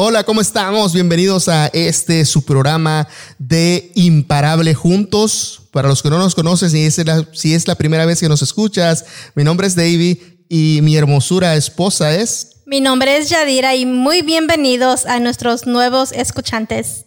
Hola, ¿cómo estamos? Bienvenidos a este su programa de Imparable Juntos. Para los que no nos conocen, si es la, si es la primera vez que nos escuchas, mi nombre es David y mi hermosura esposa es. Mi nombre es Yadira y muy bienvenidos a nuestros nuevos escuchantes.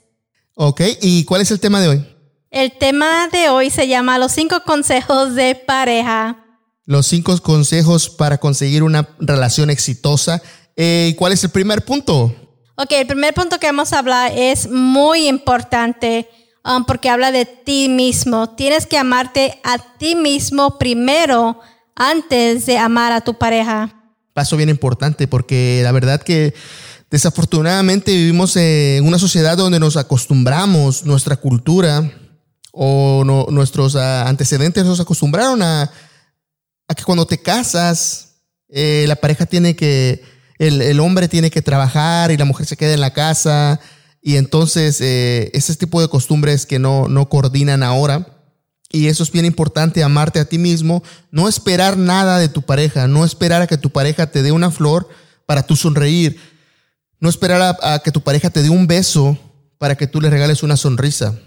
Ok, ¿y cuál es el tema de hoy? El tema de hoy se llama Los cinco consejos de pareja. Los cinco consejos para conseguir una relación exitosa. Eh, ¿Cuál es el primer punto? Ok, el primer punto que vamos a hablar es muy importante um, porque habla de ti mismo. Tienes que amarte a ti mismo primero antes de amar a tu pareja. Paso bien importante porque la verdad que desafortunadamente vivimos en una sociedad donde nos acostumbramos, nuestra cultura o nuestros ah, antecedentes nos acostumbraron a, que cuando te casas, eh, la pareja tiene que el, hombre tiene que trabajar y la mujer se queda en la casa. Y entonces eh, ese tipo de costumbres que no, no coordinan ahora. Y eso es bien importante, amarte a ti mismo, no esperar nada de tu pareja, no esperar a que tu pareja te dé una flor para tú sonreír, no esperar a, que tu pareja te dé un beso para que tú le regales una sonrisa.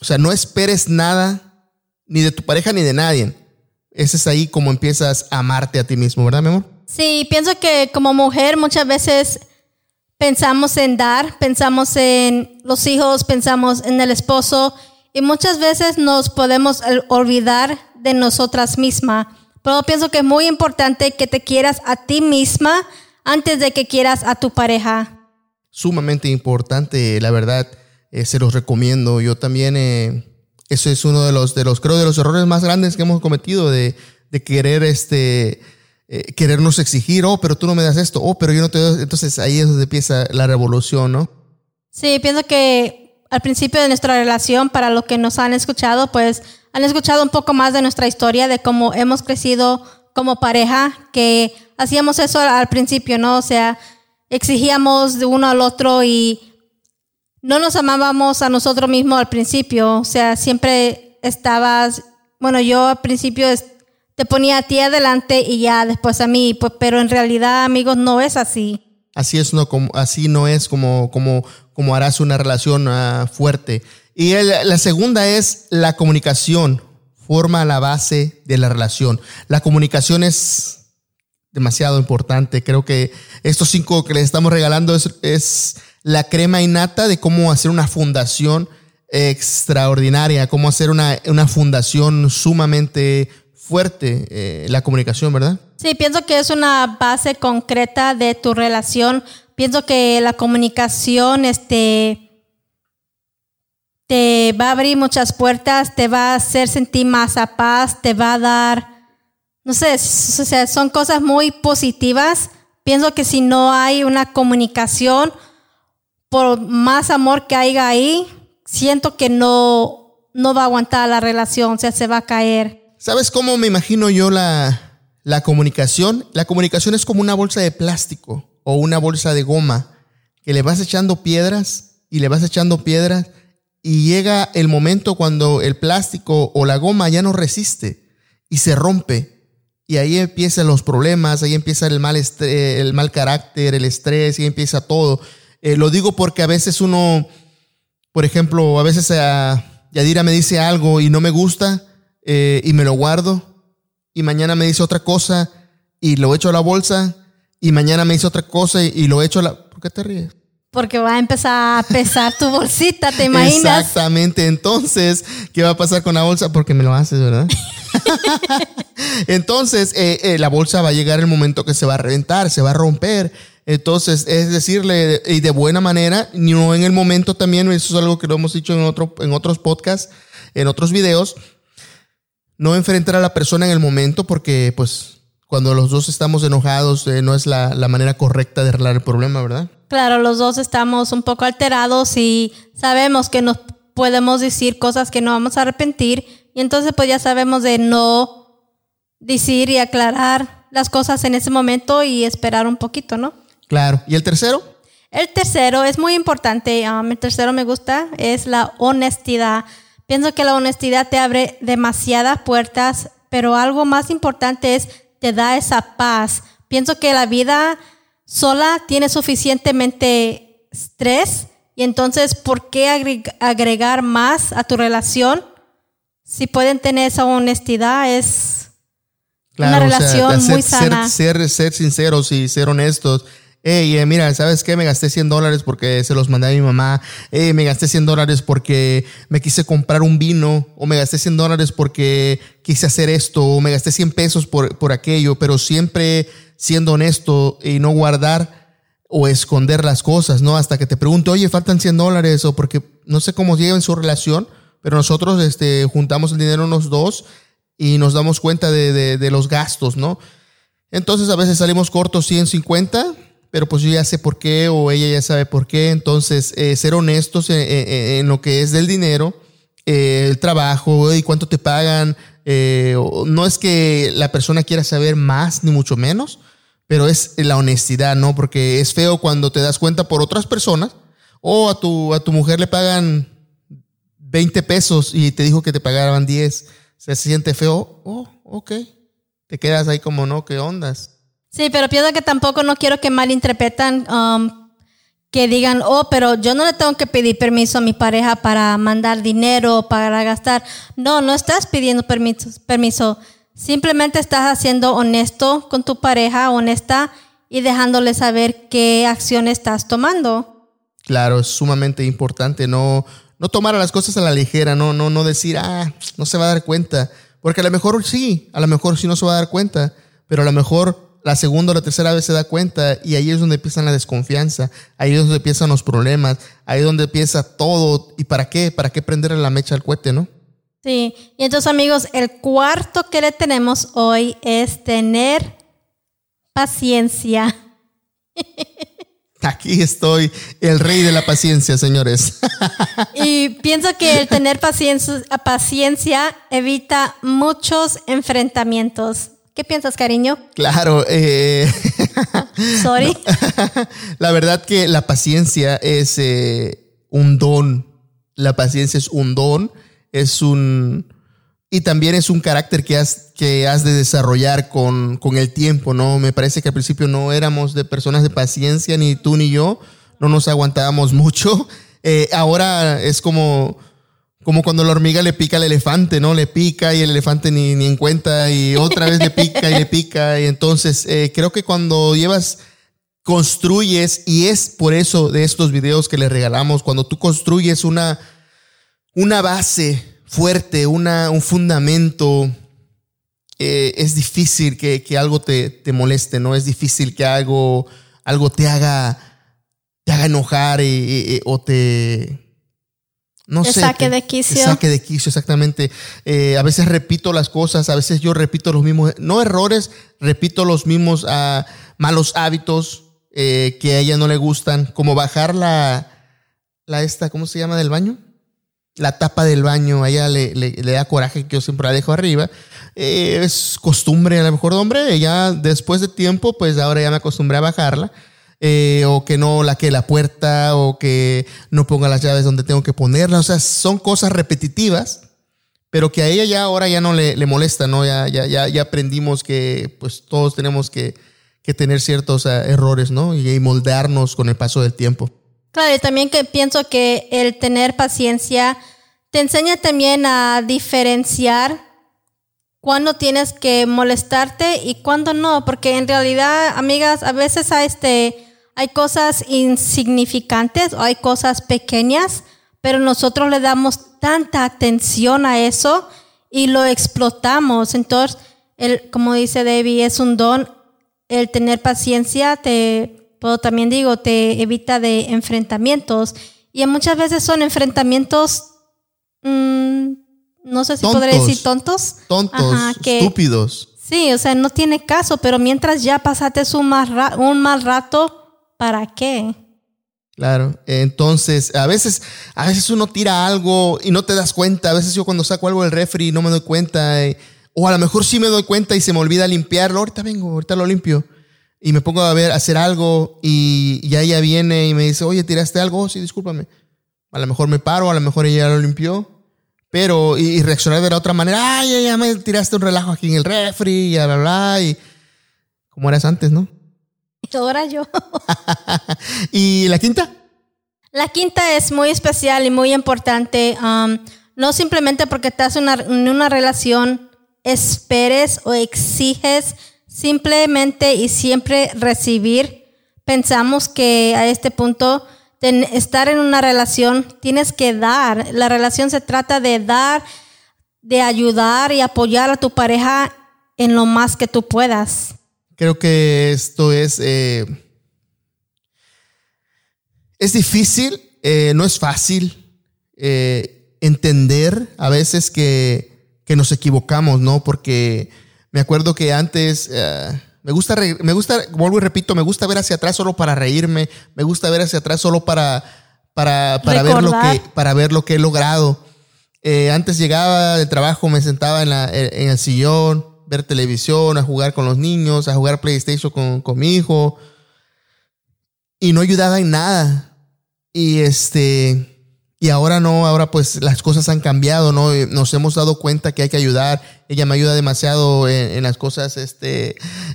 O sea, no esperes nada ni de tu pareja ni de nadie. Ese es ahí como empiezas a amarte a ti mismo, ¿verdad, mi amor? Sí, pienso que como mujer muchas veces pensamos en dar, pensamos en los hijos, pensamos en el esposo y muchas veces nos podemos olvidar de nosotras mismas. Pero pienso que es muy importante que te quieras a ti misma antes de que quieras a tu pareja. Sumamente importante, la verdad, eh, se los recomiendo. Yo también, eh, eso es uno de los, de los, creo, de los errores más grandes que hemos cometido de, de querer, este, eh, querernos exigir, oh, pero tú no me das esto, oh, pero yo no te doy. Entonces ahí es donde empieza la revolución, ¿no? Sí, pienso que al principio de nuestra relación, para los que nos han escuchado, pues han escuchado un poco más de nuestra historia, de cómo hemos crecido como pareja, que hacíamos eso al principio, ¿no? O sea, exigíamos de uno al otro y no nos amábamos a nosotros mismos al principio. O sea, siempre estabas, bueno, yo al principio te ponía a ti adelante y ya después a mí, pues, pero en realidad, amigos, no es así. Así es, no, como, así no es como, como, como harás una relación uh, fuerte. Y la segunda es la comunicación, forma la base de la relación. La comunicación es demasiado importante. Creo que estos cinco que les estamos regalando es, es la crema innata de cómo hacer una fundación extraordinaria, cómo hacer una, una fundación sumamente fuerte eh, la comunicación, ¿verdad? Sí, pienso que es una base concreta de tu relación. Pienso que la comunicación este, te va a abrir muchas puertas, te va a hacer sentir más a paz, te va a dar, no sé, o sea, son cosas muy positivas. Pienso que si no hay una comunicación, por más amor que haya ahí, siento que no, no va a aguantar la relación, o sea, se va a caer. ¿Sabes cómo me imagino yo la, la comunicación? La comunicación es como una bolsa de plástico o una bolsa de goma que le vas echando piedras y le vas echando piedras y llega el momento cuando el plástico o la goma ya no resiste y se rompe. Y ahí empiezan los problemas, ahí empieza el mal, el mal carácter, el estrés, y empieza todo. Eh, lo digo porque a veces uno, por ejemplo, a veces a Yadira me dice algo y no me gusta eh, y me lo guardo y mañana me dice otra cosa y lo echo a la bolsa y mañana me dice otra cosa y, lo echo a la... ¿Por qué te ríes? Porque va a empezar a pesar tu bolsita, ¿te imaginas? Exactamente. Entonces, ¿qué va a pasar con la bolsa? Porque me lo haces, ¿verdad? Entonces, eh, eh, la bolsa va a llegar el momento que se va a reventar, se va a romper. Entonces, es decirle, y de buena manera, no en el momento también, eso es algo que lo hemos dicho en, otro, en otros podcasts, en otros videos, no enfrentar a la persona en el momento porque pues cuando los dos estamos enojados eh, no es la, manera correcta de arreglar el problema, ¿verdad? Claro, los dos estamos un poco alterados y sabemos que nos podemos decir cosas que no vamos a arrepentir y entonces pues ya sabemos de no decir y aclarar las cosas en ese momento y esperar un poquito, ¿no? Claro. ¿Y el tercero? El tercero es muy importante, um, el tercero me gusta, es la honestidad. Pienso que la honestidad te abre demasiadas puertas, pero algo más importante es te da esa paz. Pienso que la vida sola tiene suficientemente estrés y entonces, ¿por qué agregar más a tu relación? Si pueden tener esa honestidad, es una relación muy sana. Ser, ser, ser sinceros y ser honestos hey, eh, mira, ¿sabes qué? Me gasté 100 dólares porque se los mandé a mi mamá. Hey, me gasté 100 dólares porque me quise comprar un vino. O me gasté 100 dólares porque quise hacer esto. O me gasté 100 pesos por, por aquello. Pero siempre siendo honesto y no guardar o esconder las cosas, ¿no? Hasta que te pregunte, oye, faltan 100 dólares. O porque no sé cómo en su relación. Pero nosotros este, juntamos el dinero unos dos y nos damos cuenta de, de, de los gastos, ¿no? Entonces a veces salimos cortos 150 pero pues yo ya sé por qué o ella ya sabe por qué. Entonces, eh, ser honestos en, lo que es del dinero, eh, el trabajo y cuánto te pagan. Eh, no es que la persona quiera saber más ni mucho menos, pero es la honestidad, ¿no? Porque es feo cuando te das cuenta por otras personas o a tu, a tu mujer le pagan 20 pesos y te dijo que te pagaban 10. Se siente feo. Oh, ok. Te quedas ahí como, no, ¿qué ondas? Sí, pero pienso que tampoco no quiero que malinterpretan, um, que digan, oh, pero yo no le tengo que pedir permiso a mi pareja para mandar dinero, para gastar. No, no estás pidiendo permiso, permiso. Simplemente estás haciendo honesto con tu pareja, honesta, y dejándole saber qué acción estás tomando. Claro, es sumamente importante no, no tomar las cosas a la ligera, no, no, no decir, ah, no se va a dar cuenta. Porque a lo mejor sí, a lo mejor sí no se va a dar cuenta, pero a lo mejor la segunda o la tercera vez se da cuenta y ahí es donde empieza la desconfianza, ahí es donde empiezan los problemas, ahí es donde empieza todo. ¿Y para qué? ¿Para qué prenderle la mecha al cohete, no? Sí, y entonces amigos, el cuarto que le tenemos hoy es tener paciencia. Aquí estoy, el rey de la paciencia, señores. Y pienso que el tener paciencia, paciencia evita muchos enfrentamientos. ¿Qué piensas, cariño? Claro. Eh, Sorry. la verdad que la paciencia es eh, un don. La paciencia es un don. Es un. Y también es un carácter que has, que has de desarrollar con, con el tiempo, ¿no? Me parece que al principio no éramos de personas de paciencia, ni tú ni yo. No nos aguantábamos mucho. Eh, ahora es como como cuando la hormiga le pica al elefante, ¿no? Le pica y el elefante ni, ni en cuenta y otra vez le pica y le pica. Y entonces eh, creo que cuando llevas, construyes, y es por eso de estos videos que le regalamos, cuando tú construyes una, una base fuerte, una, un fundamento, eh, es difícil que, que algo te, te, moleste, ¿no? Es difícil que algo, algo te haga, te haga enojar o te no sé. Saque de quicio. Saque de quicio, exactamente. Eh, a veces repito las cosas, a veces yo repito los mismos, no errores, repito los mismos uh, malos hábitos eh, que a ella no le gustan, como bajar la, la esta, ¿cómo se llama del baño? La tapa del baño, a ella le, le, da coraje que yo siempre la dejo arriba. Eh, es costumbre a lo mejor de hombre, ya después de tiempo, pues ahora ya me acostumbré a bajarla. Eh, o que no laque la puerta, o que no ponga las llaves donde tengo que ponerlas. O sea, son cosas repetitivas, pero que a ella ya ahora ya no le, molesta, ¿no? Ya, ya, ya, ya, aprendimos que pues todos tenemos que, que tener ciertos errores, ¿no? Y, moldearnos con el paso del tiempo. Claro, y también que pienso que el tener paciencia te enseña también a diferenciar cuándo tienes que molestarte y cuándo no, porque en realidad, amigas, a veces a este hay cosas insignificantes o hay cosas pequeñas, pero nosotros le damos tanta atención a eso y lo explotamos. Entonces, el, como dice Debbie, es un don. El tener paciencia, te puedo también digo, te evita de enfrentamientos. Y muchas veces son enfrentamientos, mmm, no sé si podré decir tontos. Tontos, estúpidos. Sí, o sea, no tiene caso, pero mientras ya pasaste un mal, un mal rato, ¿para qué? Claro, entonces a veces, a veces uno tira algo y no te das cuenta. A veces yo cuando saco algo del refri no me doy cuenta. eh, o a lo mejor sí me doy cuenta y se me olvida limpiarlo. Ahorita vengo, ahorita lo limpio. Y me pongo a ver, hacer algo y ya ella viene y me dice, oye, ¿tiraste algo? "Oh, sí, discúlpame. A lo mejor me paro, a lo mejor ella lo limpió. Pero, y, reaccionar de la otra manera, ay, ya, ya me tiraste un relajo aquí en el refri, y bla, bla. Y como eras antes, ¿no? Y ahora yo. y la quinta, La quinta es muy especial y muy importante. um, no simplemente porque estás una- en una relación, esperes o exiges simplemente y siempre recibir. Pensamos que a este punto de estar en una relación tienes que dar. La relación se trata de dar, de ayudar y apoyar a tu pareja en lo más que tú puedas. Creo que esto es. eh, es difícil, eh, no es fácil eh, entender a veces que, que nos equivocamos, ¿no? Porque me acuerdo que antes. me gusta, me gusta, vuelvo y repito, me gusta ver hacia atrás solo para reírme, me gusta ver hacia atrás solo para, para, para, ver, lo que, para ver lo que he logrado. Eh, antes llegaba del trabajo, me sentaba en, la- en el sillón, ver televisión, a jugar con los niños, a jugar PlayStation con, con mi hijo. Y no ayudaba en nada. Y este. Y ahora no, ahora pues las cosas han cambiado, ¿no? Eh, Nos hemos dado cuenta que hay que ayudar. Ella me ayuda demasiado en, en las cosas, este,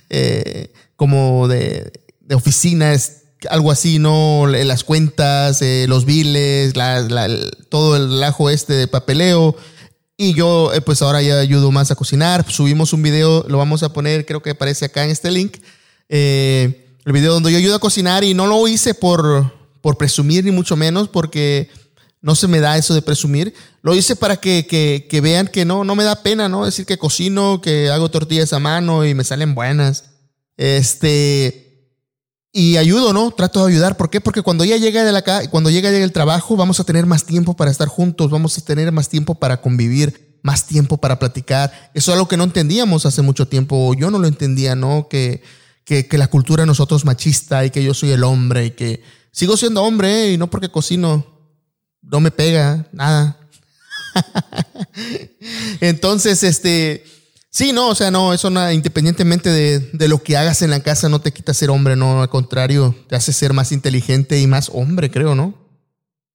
eh, como de, de oficinas, algo así, ¿no? Las cuentas, eh, los biles, la- la- todo el ajo este de papeleo. Y yo, eh, pues ahora ya ayudo más a cocinar. Subimos un video, lo vamos a poner, creo que aparece acá en este link. Eh, el video donde yo ayudo a cocinar y no lo hice por, por presumir ni mucho menos, porque no se me da eso de presumir. Lo hice para que, que- que vean que no, no me da pena, ¿no? Decir que cocino, que hago tortillas a mano y me salen buenas. Este. Y ayudo, ¿no? Trato de ayudar. ¿Por qué? Porque cuando ella llega de la ca- cuando llega del trabajo, vamos a tener más tiempo para estar juntos, vamos a tener más tiempo para convivir, más tiempo para platicar. Eso es algo que no entendíamos hace mucho tiempo. Yo no lo entendía, ¿no? Que, que, que la cultura de nosotros machista y que yo soy el hombre y que sigo siendo hombre ¿eh? y no porque cocino, no me pega nada. Entonces, este, sí, no, o sea, no, eso no, independientemente de, de lo que hagas en la casa, no te quita ser hombre, no, al contrario, te hace ser más inteligente y más hombre, creo, ¿no?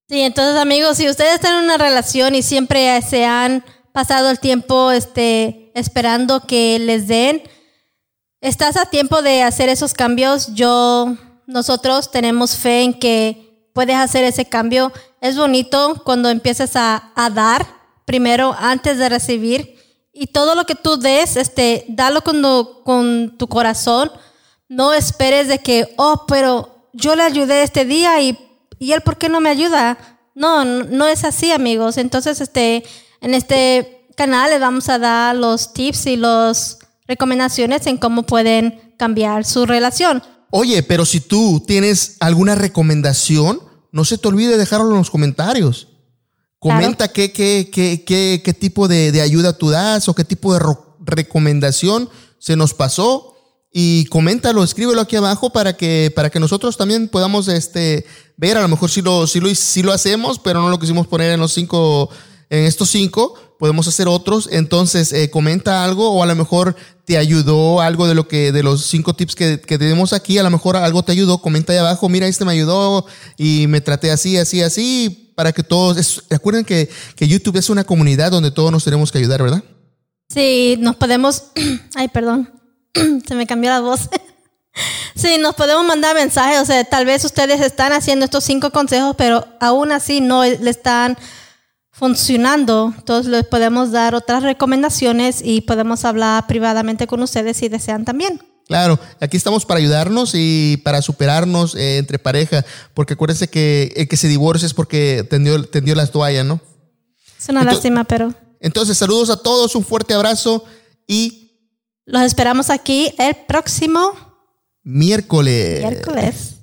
Sí, entonces amigos, si ustedes están en una relación y siempre se han pasado el tiempo este, esperando que les den, estás a tiempo de hacer esos cambios. Yo, nosotros tenemos fe en que puedes hacer ese cambio. Es bonito cuando empiezas a, a dar primero antes de recibir y todo lo que tú des, este, dalo con, tu- con tu corazón. No esperes de que, oh, pero yo le ayudé este día y, y él, ¿por qué no me ayuda? No, no, no es así, amigos. Entonces, este, en este canal les vamos a dar los tips y las recomendaciones en cómo pueden cambiar su relación. Oye, pero si tú tienes alguna recomendación, no se te olvide dejarlo en los comentarios. Comenta qué, qué, qué, qué, qué tipo de, de ayuda tú das o qué tipo de recomendación se nos pasó. Y coméntalo, escríbelo aquí abajo para que, para que nosotros también podamos este, ver. A lo mejor si lo, si lo, si lo hacemos, pero no lo quisimos poner en los cinco, en estos cinco, podemos hacer otros. Entonces, eh, comenta algo o a lo mejor te ayudó algo de lo que, de los cinco tips que, que tenemos aquí. A lo mejor algo te ayudó. Comenta ahí abajo, mira, este me ayudó y me traté así, así, así, para que todos, es- recuerden que, que YouTube es una comunidad donde todos nos tenemos que ayudar, ¿verdad? Sí, nos podemos. Ay, perdón. Se me cambió la voz. Sí, nos podemos mandar mensajes. O sea, tal vez ustedes están haciendo estos cinco consejos, pero aún así no le están funcionando. Entonces, les podemos dar otras recomendaciones y podemos hablar privadamente con ustedes si desean también. Claro, aquí estamos para ayudarnos y para superarnos eh, entre pareja, porque acuérdense que el que se divorcia es porque tendió, tendió las toallas, ¿no? Es una Ento- lástima, pero Entonces, saludos a todos, un fuerte abrazo y los esperamos aquí el próximo miércoles. miércoles.